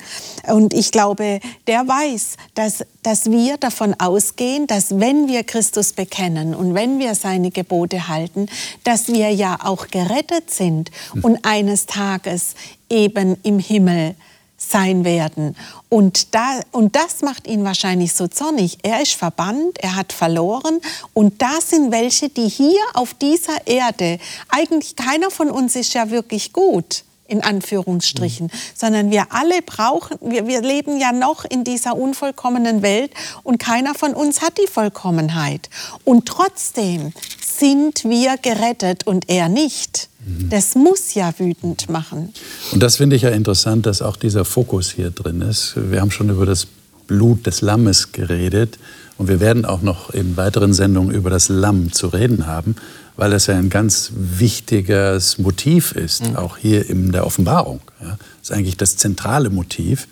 Und ich glaube, der weiß, dass, dass wir davon ausgehen, dass wenn wir Christus bekennen und wenn wir seine Gebote halten, dass wir ja auch gerettet sind und eines Tages eben im Himmel sein werden. Und, da, und das macht ihn wahrscheinlich so zornig. Er ist verbannt, er hat verloren. Und da sind welche, die hier auf dieser Erde, eigentlich keiner von uns ist ja wirklich gut in Anführungsstrichen, mhm. sondern wir alle brauchen, wir, wir leben ja noch in dieser unvollkommenen Welt und keiner von uns hat die Vollkommenheit. Und trotzdem sind wir gerettet und er nicht. Das muss ja wütend machen. Und das finde ich ja interessant, dass auch dieser Fokus hier drin ist. Wir haben schon über das Blut des Lammes geredet und wir werden auch noch in weiteren Sendungen über das Lamm zu reden haben weil das ja ein ganz wichtiges Motiv ist, mhm. auch hier in der Offenbarung. Ja. Das ist eigentlich das zentrale Motiv.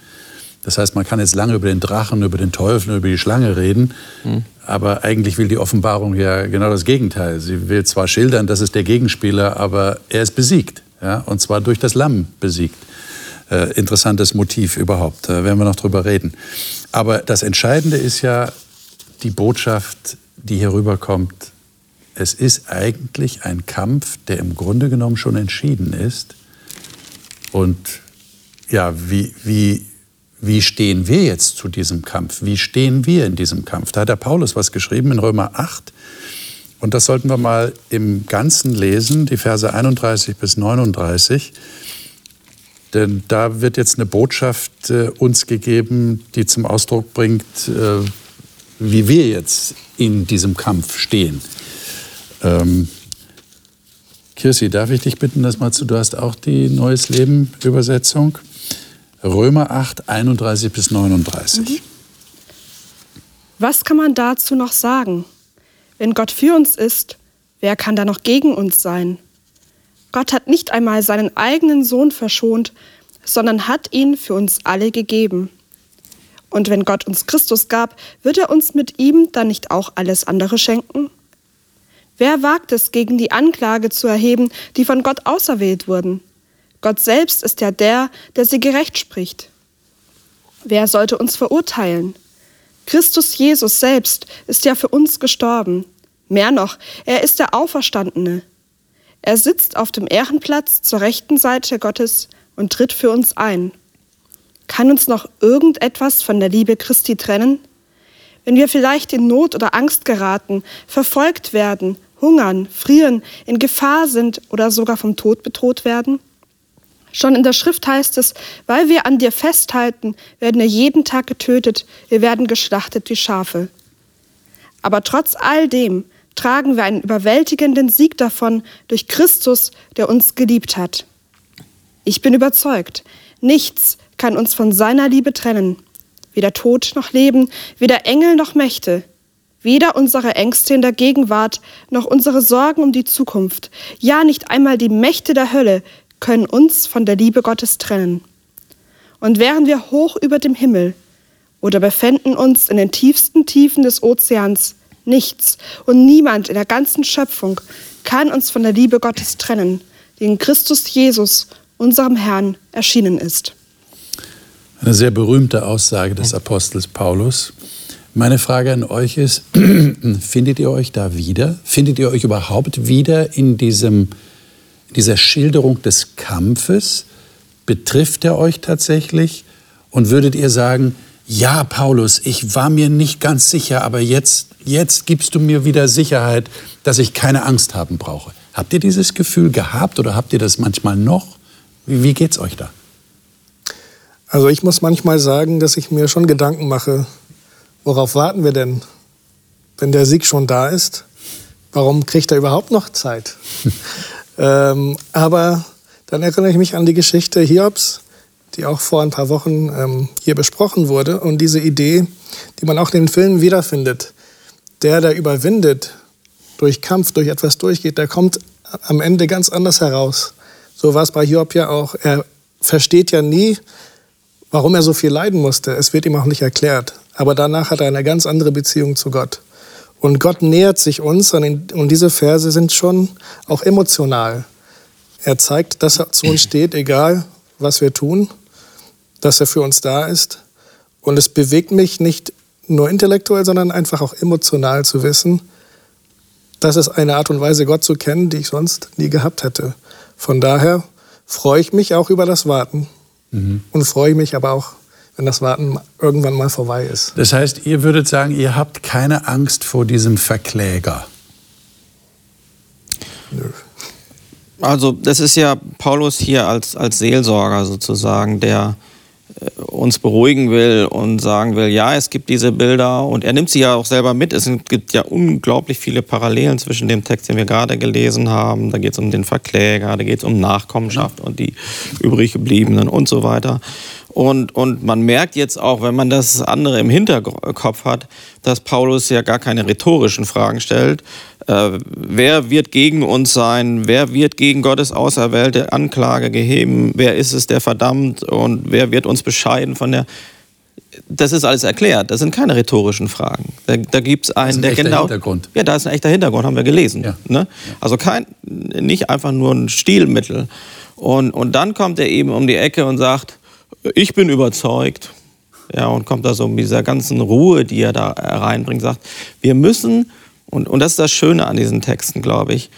Das heißt, man kann jetzt lange über den Drachen, über den Teufel, über die Schlange reden, mhm. aber eigentlich will die Offenbarung ja genau das Gegenteil. Sie will zwar schildern, das ist der Gegenspieler, aber er ist besiegt, ja, und zwar durch das Lamm besiegt. Äh, interessantes Motiv überhaupt, da werden wir noch drüber reden. Aber das Entscheidende ist ja die Botschaft, die hier rüberkommt, es ist eigentlich ein Kampf, der im Grunde genommen schon entschieden ist. Und ja, wie, wie, wie stehen wir jetzt zu diesem Kampf? Wie stehen wir in diesem Kampf? Da hat der Paulus was geschrieben in Römer 8. Und das sollten wir mal im Ganzen lesen, die Verse 31 bis 39. Denn da wird jetzt eine Botschaft äh, uns gegeben, die zum Ausdruck bringt, äh, wie wir jetzt in diesem Kampf stehen. Ähm, Kirsi, darf ich dich bitten, das mal zu, du hast auch die Neues Leben Übersetzung. Römer 8, 31 bis 39. Mhm. Was kann man dazu noch sagen? Wenn Gott für uns ist, wer kann da noch gegen uns sein? Gott hat nicht einmal seinen eigenen Sohn verschont, sondern hat ihn für uns alle gegeben. Und wenn Gott uns Christus gab, wird er uns mit ihm dann nicht auch alles andere schenken? Wer wagt es, gegen die Anklage zu erheben, die von Gott auserwählt wurden? Gott selbst ist ja der, der sie gerecht spricht. Wer sollte uns verurteilen? Christus Jesus selbst ist ja für uns gestorben. Mehr noch, er ist der Auferstandene. Er sitzt auf dem Ehrenplatz zur rechten Seite Gottes und tritt für uns ein. Kann uns noch irgendetwas von der Liebe Christi trennen? Wenn wir vielleicht in Not oder Angst geraten, verfolgt werden hungern, frieren, in Gefahr sind oder sogar vom Tod bedroht werden? Schon in der Schrift heißt es, weil wir an dir festhalten, werden wir jeden Tag getötet, wir werden geschlachtet wie Schafe. Aber trotz all dem tragen wir einen überwältigenden Sieg davon durch Christus, der uns geliebt hat. Ich bin überzeugt, nichts kann uns von seiner Liebe trennen, weder Tod noch Leben, weder Engel noch Mächte, Weder unsere Ängste in der Gegenwart noch unsere Sorgen um die Zukunft, ja nicht einmal die Mächte der Hölle können uns von der Liebe Gottes trennen. Und wären wir hoch über dem Himmel oder befänden uns in den tiefsten Tiefen des Ozeans, nichts und niemand in der ganzen Schöpfung kann uns von der Liebe Gottes trennen, die in Christus Jesus, unserem Herrn, erschienen ist. Eine sehr berühmte Aussage des Apostels Paulus. Meine Frage an euch ist, findet ihr euch da wieder? Findet ihr euch überhaupt wieder in diesem, dieser Schilderung des Kampfes? Betrifft er euch tatsächlich? Und würdet ihr sagen, ja, Paulus, ich war mir nicht ganz sicher, aber jetzt, jetzt gibst du mir wieder Sicherheit, dass ich keine Angst haben brauche. Habt ihr dieses Gefühl gehabt oder habt ihr das manchmal noch? Wie, wie geht's euch da? Also ich muss manchmal sagen, dass ich mir schon Gedanken mache, Worauf warten wir denn, wenn der Sieg schon da ist? Warum kriegt er überhaupt noch Zeit? ähm, aber dann erinnere ich mich an die Geschichte Hiobs, die auch vor ein paar Wochen ähm, hier besprochen wurde. Und diese Idee, die man auch in den Filmen wiederfindet. Der, der überwindet, durch Kampf, durch etwas durchgeht, der kommt am Ende ganz anders heraus. So war es bei Hiob ja auch. Er versteht ja nie, warum er so viel leiden musste. Es wird ihm auch nicht erklärt. Aber danach hat er eine ganz andere Beziehung zu Gott. Und Gott nähert sich uns und diese Verse sind schon auch emotional. Er zeigt, dass er zu uns steht, egal was wir tun, dass er für uns da ist. Und es bewegt mich nicht nur intellektuell, sondern einfach auch emotional zu wissen, das ist eine Art und Weise, Gott zu kennen, die ich sonst nie gehabt hätte. Von daher freue ich mich auch über das Warten mhm. und freue mich aber auch wenn das Warten irgendwann mal vorbei ist. Das heißt, ihr würdet sagen, ihr habt keine Angst vor diesem Verkläger? Nö. Also das ist ja Paulus hier als, als Seelsorger sozusagen, der äh, uns beruhigen will und sagen will, ja, es gibt diese Bilder und er nimmt sie ja auch selber mit. Es gibt ja unglaublich viele Parallelen zwischen dem Text, den wir gerade gelesen haben. Da geht es um den Verkläger, da geht es um Nachkommenschaft und die übrig gebliebenen und so weiter. Und, und man merkt jetzt auch, wenn man das andere im Hinterkopf hat, dass Paulus ja gar keine rhetorischen Fragen stellt. Äh, wer wird gegen uns sein? Wer wird gegen Gottes auserwählte Anklage geheben? Wer ist es, der verdammt? Und wer wird uns bescheiden von der... Das ist alles erklärt. Das sind keine rhetorischen Fragen. Da, da gibt es einen, der genau. Hintergrund. Ja, da ist ein echter Hintergrund, haben wir gelesen. Ja. Ne? Also kein, nicht einfach nur ein Stilmittel. Und, und dann kommt er eben um die Ecke und sagt, ich bin überzeugt, ja, und kommt da so mit dieser ganzen Ruhe, die er da reinbringt, sagt, wir müssen, und, und das ist das Schöne an diesen Texten, glaube ich,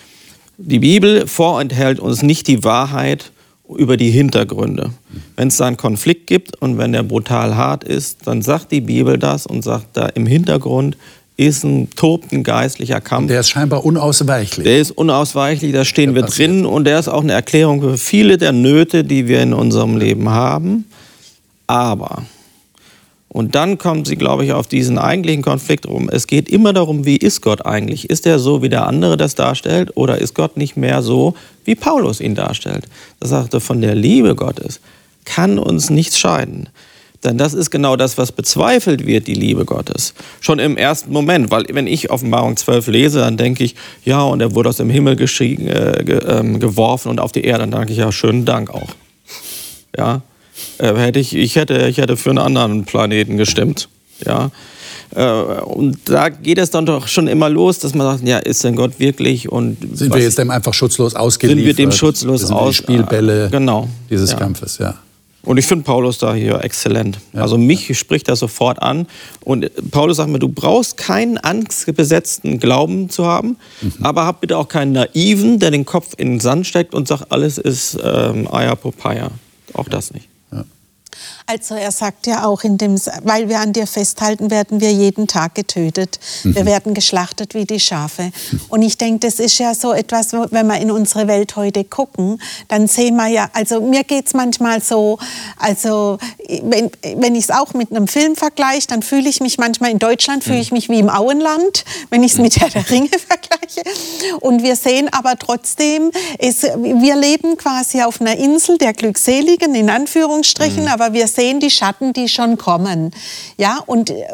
die Bibel vorenthält uns nicht die Wahrheit über die Hintergründe. Wenn es da einen Konflikt gibt und wenn der brutal hart ist, dann sagt die Bibel das und sagt, da im Hintergrund ist ein tobt ein geistlicher Kampf. Der ist scheinbar unausweichlich. Der ist unausweichlich, da stehen der wir passiert. drin und der ist auch eine Erklärung für viele der Nöte, die wir in unserem Leben haben. Aber, und dann kommen sie, glaube ich, auf diesen eigentlichen Konflikt rum. Es geht immer darum, wie ist Gott eigentlich? Ist er so, wie der andere das darstellt, oder ist Gott nicht mehr so, wie Paulus ihn darstellt? Das sagte, von der Liebe Gottes kann uns nichts scheiden. Denn das ist genau das, was bezweifelt wird, die Liebe Gottes. Schon im ersten Moment, weil wenn ich Offenbarung 12 lese, dann denke ich, ja, und er wurde aus dem Himmel äh, ge äh, geworfen und auf die Erde. Dann danke ich, ja, schönen Dank auch. Ja, äh, hätte ich, ich, hätte, ich hätte für einen anderen Planeten gestimmt. Ja. Äh, und da geht es dann doch schon immer los, dass man sagt, ja, ist denn Gott wirklich und sind wir jetzt dem einfach schutzlos ausgeliefert? Sind wir dem schutzlos aus? Spielbälle genau. dieses ja. Kampfes, ja. Und ich finde Paulus da hier exzellent. Ja. Also mich ja. spricht das sofort an. Und Paulus sagt mir, du brauchst keinen angstbesetzten Glauben zu haben, mhm. aber hab bitte auch keinen naiven, der den Kopf in den Sand steckt und sagt, alles ist ähm, Aya Popeye. Auch das nicht. Also er sagt ja auch, in dem, weil wir an dir festhalten, werden wir jeden Tag getötet. Mhm. Wir werden geschlachtet wie die Schafe. Und ich denke, das ist ja so etwas, wenn wir in unsere Welt heute gucken, dann sehen wir ja, also mir geht es manchmal so, also wenn, wenn ich es auch mit einem Film vergleiche, dann fühle ich mich manchmal in Deutschland, fühle ich mich wie im Auenland, wenn ich es mit Herr der Ringe vergleiche. Und wir sehen aber trotzdem, es, wir leben quasi auf einer Insel der Glückseligen, in Anführungsstrichen, mhm. aber wir sehen die Schatten, die schon kommen. Ja, und äh,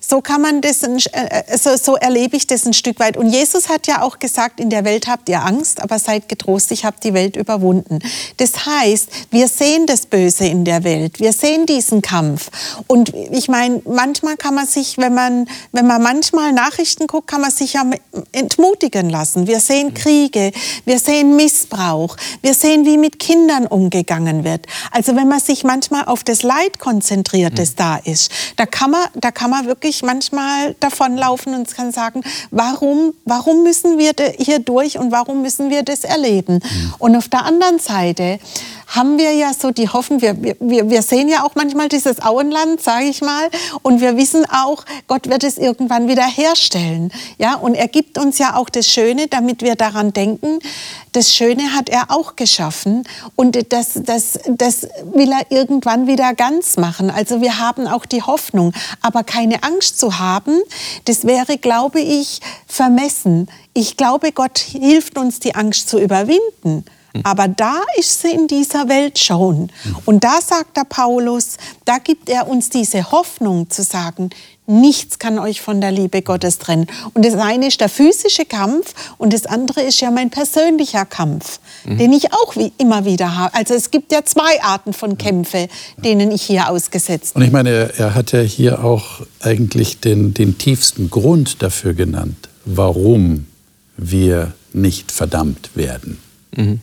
so kann man das, äh, so, so erlebe ich das ein Stück weit. Und Jesus hat ja auch gesagt, in der Welt habt ihr Angst, aber seid getrost, ich habe die Welt überwunden. Das heißt, wir sehen das Böse in der Welt, wir sehen diesen Kampf. Und ich meine, manchmal kann man sich, wenn man, wenn man manchmal Nachrichten guckt, kann man sich ja entmutigen lassen. Wir sehen Kriege, wir sehen Missbrauch, wir sehen, wie mit Kindern umgegangen wird. Also wenn man sich manchmal auf das das Leid konzentriert, das mhm. da ist. Da kann man, da kann man wirklich manchmal davonlaufen und kann sagen, warum, warum müssen wir hier durch und warum müssen wir das erleben? Mhm. Und auf der anderen Seite haben wir ja so die Hoffnung, wir, wir, wir sehen ja auch manchmal dieses Auenland, sage ich mal, und wir wissen auch, Gott wird es irgendwann wieder herstellen. Ja, und er gibt uns ja auch das Schöne, damit wir daran denken, das Schöne hat er auch geschaffen und das, das, das will er irgendwann wieder ganz machen. Also wir haben auch die Hoffnung, aber keine Angst zu haben, das wäre, glaube ich, vermessen. Ich glaube, Gott hilft uns, die Angst zu überwinden. Aber da ist sie in dieser Welt schon. Und da sagt der Paulus, da gibt er uns diese Hoffnung zu sagen, nichts kann euch von der Liebe Gottes trennen. Und das eine ist der physische Kampf und das andere ist ja mein persönlicher Kampf, mhm. den ich auch wie immer wieder habe. Also es gibt ja zwei Arten von Kämpfe, denen ich hier ausgesetzt bin. Und ich meine, er, er hat ja hier auch eigentlich den, den tiefsten Grund dafür genannt, warum wir nicht verdammt werden. Mhm.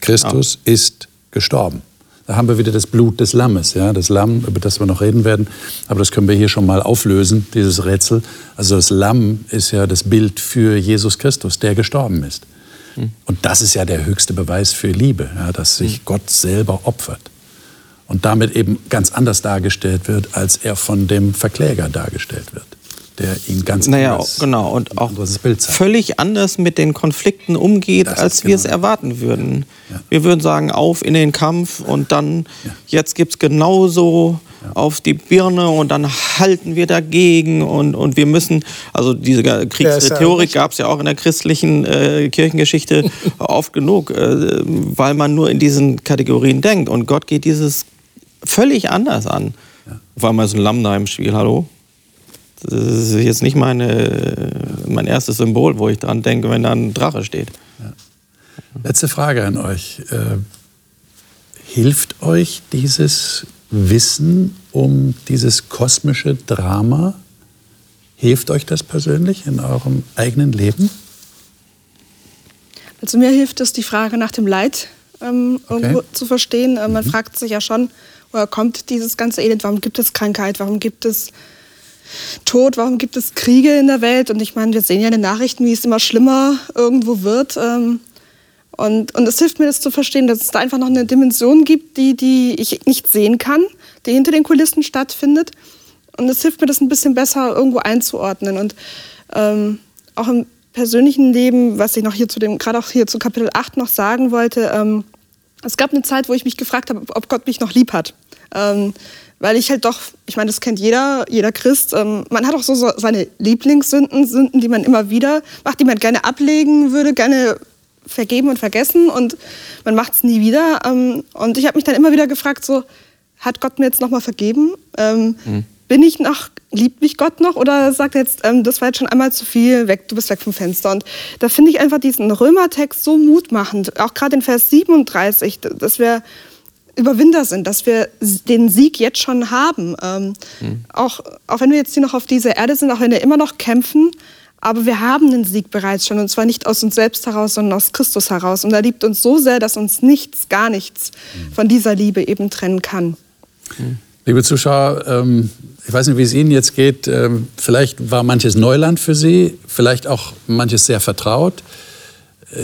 Christus ja. ist gestorben. Da haben wir wieder das Blut des Lammes, ja, das Lamm, über das wir noch reden werden. Aber das können wir hier schon mal auflösen, dieses Rätsel. Also das Lamm ist ja das Bild für Jesus Christus, der gestorben ist. Hm. Und das ist ja der höchste Beweis für Liebe, ja, dass sich hm. Gott selber opfert. Und damit eben ganz anders dargestellt wird, als er von dem Verkläger dargestellt wird der ihn ganz naja, anders, genau und auch völlig anders mit den Konflikten umgeht, das als wir genau. es erwarten würden. Ja. Wir würden sagen, auf in den Kampf und dann ja. jetzt gibt es genauso ja. auf die Birne und dann halten wir dagegen und, und wir müssen, also diese Kriegsrhetorik gab es ja auch in der christlichen äh, Kirchengeschichte oft genug, äh, weil man nur in diesen Kategorien denkt und Gott geht dieses völlig anders an. War mal so ein Lamm da im Spiel, hallo? Das ist jetzt nicht meine, mein erstes Symbol, wo ich dran denke, wenn da ein Drache steht. Ja. Letzte Frage an euch. Äh, hilft euch dieses Wissen um dieses kosmische Drama? Hilft euch das persönlich in eurem eigenen Leben? Also mir hilft es, die Frage nach dem Leid ähm, okay. irgendwo zu verstehen. Äh, man mhm. fragt sich ja schon, woher kommt dieses ganze Elend? Warum gibt es Krankheit? Warum gibt es Tod, warum gibt es Kriege in der Welt? Und ich meine, wir sehen ja in den Nachrichten, wie es immer schlimmer irgendwo wird. Ähm, und, und es hilft mir, das zu verstehen, dass es da einfach noch eine Dimension gibt, die, die ich nicht sehen kann, die hinter den Kulissen stattfindet. Und es hilft mir, das ein bisschen besser irgendwo einzuordnen. Und ähm, auch im persönlichen Leben, was ich noch hier zu dem, gerade auch hier zu Kapitel 8 noch sagen wollte, ähm, es gab eine Zeit, wo ich mich gefragt habe, ob Gott mich noch lieb hat. Ähm, weil ich halt doch, ich meine, das kennt jeder, jeder Christ, ähm, man hat auch so, so seine Lieblingssünden, Sünden, die man immer wieder macht, die man gerne ablegen würde, gerne vergeben und vergessen und man macht es nie wieder. Ähm, und ich habe mich dann immer wieder gefragt, so, hat Gott mir jetzt nochmal vergeben? Ähm, mhm. Bin ich noch, liebt mich Gott noch? Oder sagt jetzt, ähm, das war jetzt schon einmal zu viel, weg, du bist weg vom Fenster? Und da finde ich einfach diesen Römertext so mutmachend, auch gerade in Vers 37, dass wir Überwinder sind, dass wir den Sieg jetzt schon haben. Ähm, mhm. auch, auch wenn wir jetzt hier noch auf dieser Erde sind, auch wenn wir immer noch kämpfen, aber wir haben den Sieg bereits schon und zwar nicht aus uns selbst heraus, sondern aus Christus heraus. Und er liebt uns so sehr, dass uns nichts, gar nichts mhm. von dieser Liebe eben trennen kann. Mhm. Liebe Zuschauer, ähm, ich weiß nicht, wie es Ihnen jetzt geht. Ähm, vielleicht war manches Neuland für Sie, vielleicht auch manches sehr vertraut.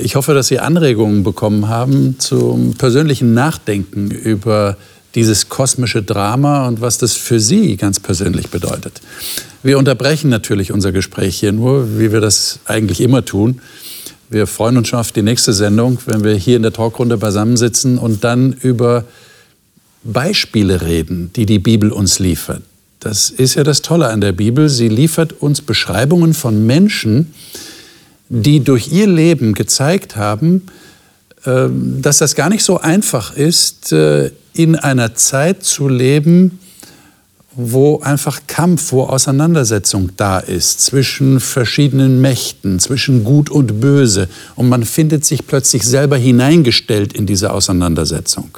Ich hoffe, dass Sie Anregungen bekommen haben zum persönlichen Nachdenken über dieses kosmische Drama und was das für Sie ganz persönlich bedeutet. Wir unterbrechen natürlich unser Gespräch hier nur, wie wir das eigentlich immer tun. Wir freuen uns schon auf die nächste Sendung, wenn wir hier in der Talkrunde beisammensitzen und dann über Beispiele reden, die die Bibel uns liefert. Das ist ja das Tolle an der Bibel. Sie liefert uns Beschreibungen von Menschen, die durch ihr Leben gezeigt haben, ähm, dass das gar nicht so einfach ist, äh, in einer Zeit zu leben, wo einfach Kampf, wo Auseinandersetzung da ist zwischen verschiedenen Mächten, zwischen Gut und Böse. Und man findet sich plötzlich selber hineingestellt in diese Auseinandersetzung.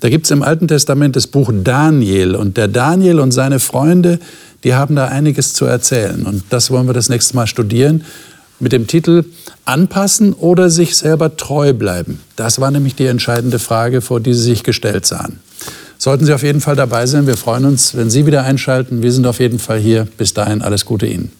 Da gibt es im Alten Testament das Buch Daniel. Und der Daniel und seine Freunde, die haben da einiges zu erzählen. Und das wollen wir das nächste Mal studieren mit dem Titel Anpassen oder sich selber treu bleiben? Das war nämlich die entscheidende Frage, vor die sie sich gestellt sahen. sollten Sie auf jeden Fall dabei sein. Wir freuen uns, wenn Sie wieder einschalten. Wir sind auf jeden Fall hier. Bis dahin alles Gute Ihnen.